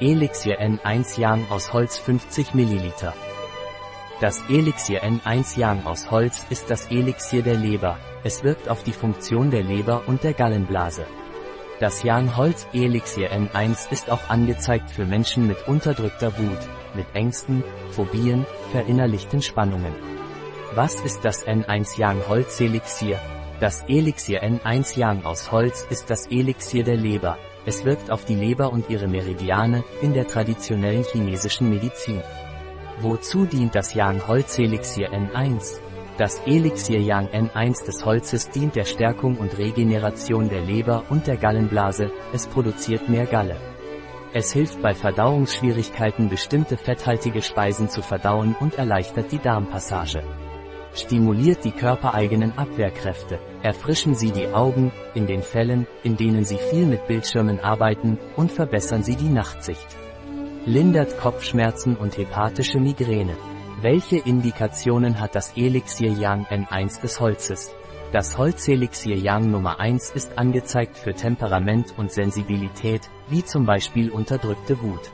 Elixier N1 Yang aus Holz 50 ml. Das Elixier N1 Yang aus Holz ist das Elixier der Leber. Es wirkt auf die Funktion der Leber und der Gallenblase. Das Yang Holz Elixier N1 ist auch angezeigt für Menschen mit unterdrückter Wut, mit Ängsten, Phobien, verinnerlichten Spannungen. Was ist das N1 Yang Holz Elixier? Das Elixier N1 Yang aus Holz ist das Elixier der Leber. Es wirkt auf die Leber und ihre Meridiane in der traditionellen chinesischen Medizin. Wozu dient das Yang Holz Elixier N1? Das Elixier Yang N1 des Holzes dient der Stärkung und Regeneration der Leber und der Gallenblase, es produziert mehr Galle. Es hilft bei Verdauungsschwierigkeiten bestimmte fetthaltige Speisen zu verdauen und erleichtert die Darmpassage stimuliert die körpereigenen Abwehrkräfte, erfrischen Sie die Augen, in den Fällen, in denen Sie viel mit Bildschirmen arbeiten, und verbessern Sie die Nachtsicht. Lindert Kopfschmerzen und hepatische Migräne. Welche Indikationen hat das Elixier Yang N1 des Holzes? Das Holzelixier Yang Nummer 1 ist angezeigt für Temperament und Sensibilität, wie zum Beispiel unterdrückte Wut.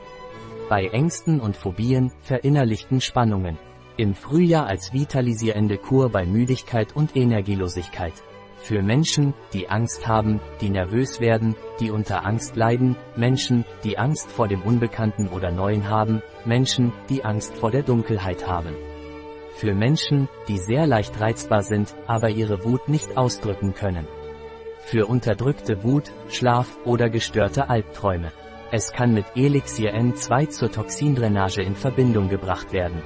Bei Ängsten und Phobien, verinnerlichten Spannungen, im Frühjahr als vitalisierende Kur bei Müdigkeit und Energielosigkeit. Für Menschen, die Angst haben, die nervös werden, die unter Angst leiden, Menschen, die Angst vor dem Unbekannten oder Neuen haben, Menschen, die Angst vor der Dunkelheit haben. Für Menschen, die sehr leicht reizbar sind, aber ihre Wut nicht ausdrücken können. Für unterdrückte Wut, Schlaf oder gestörte Albträume. Es kann mit Elixir N2 zur Toxindrainage in Verbindung gebracht werden.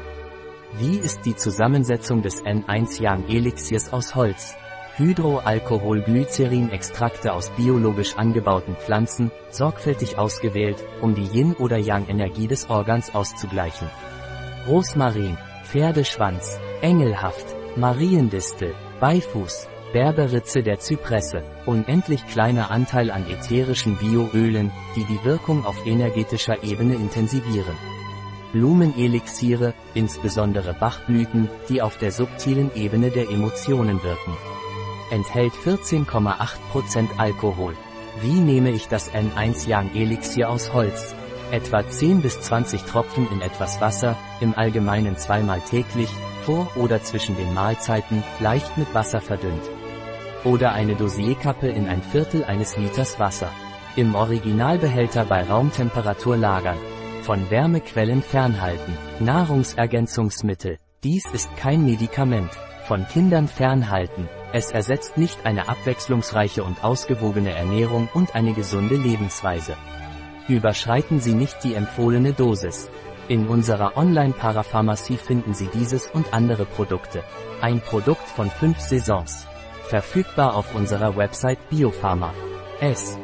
Wie ist die Zusammensetzung des N1-Yang-Elixiers aus Holz? Hydroalkoholglycerin-Extrakte aus biologisch angebauten Pflanzen, sorgfältig ausgewählt, um die Yin- oder Yang-Energie des Organs auszugleichen. Rosmarin, Pferdeschwanz, Engelhaft, Mariendistel, Beifuß, Berberitze der Zypresse, unendlich kleiner Anteil an ätherischen Bioölen, die die Wirkung auf energetischer Ebene intensivieren. Blumenelixiere, insbesondere Bachblüten, die auf der subtilen Ebene der Emotionen wirken. Enthält 14,8% Alkohol. Wie nehme ich das N1 Yang Elixier aus Holz? Etwa 10 bis 20 Tropfen in etwas Wasser, im Allgemeinen zweimal täglich, vor oder zwischen den Mahlzeiten, leicht mit Wasser verdünnt. Oder eine Dosierkappe in ein Viertel eines Liters Wasser. Im Originalbehälter bei Raumtemperatur lagern. Von Wärmequellen fernhalten. Nahrungsergänzungsmittel. Dies ist kein Medikament. Von Kindern fernhalten. Es ersetzt nicht eine abwechslungsreiche und ausgewogene Ernährung und eine gesunde Lebensweise. Überschreiten Sie nicht die empfohlene Dosis. In unserer Online-Parapharmacie finden Sie dieses und andere Produkte. Ein Produkt von fünf Saisons. Verfügbar auf unserer Website Biopharma. S.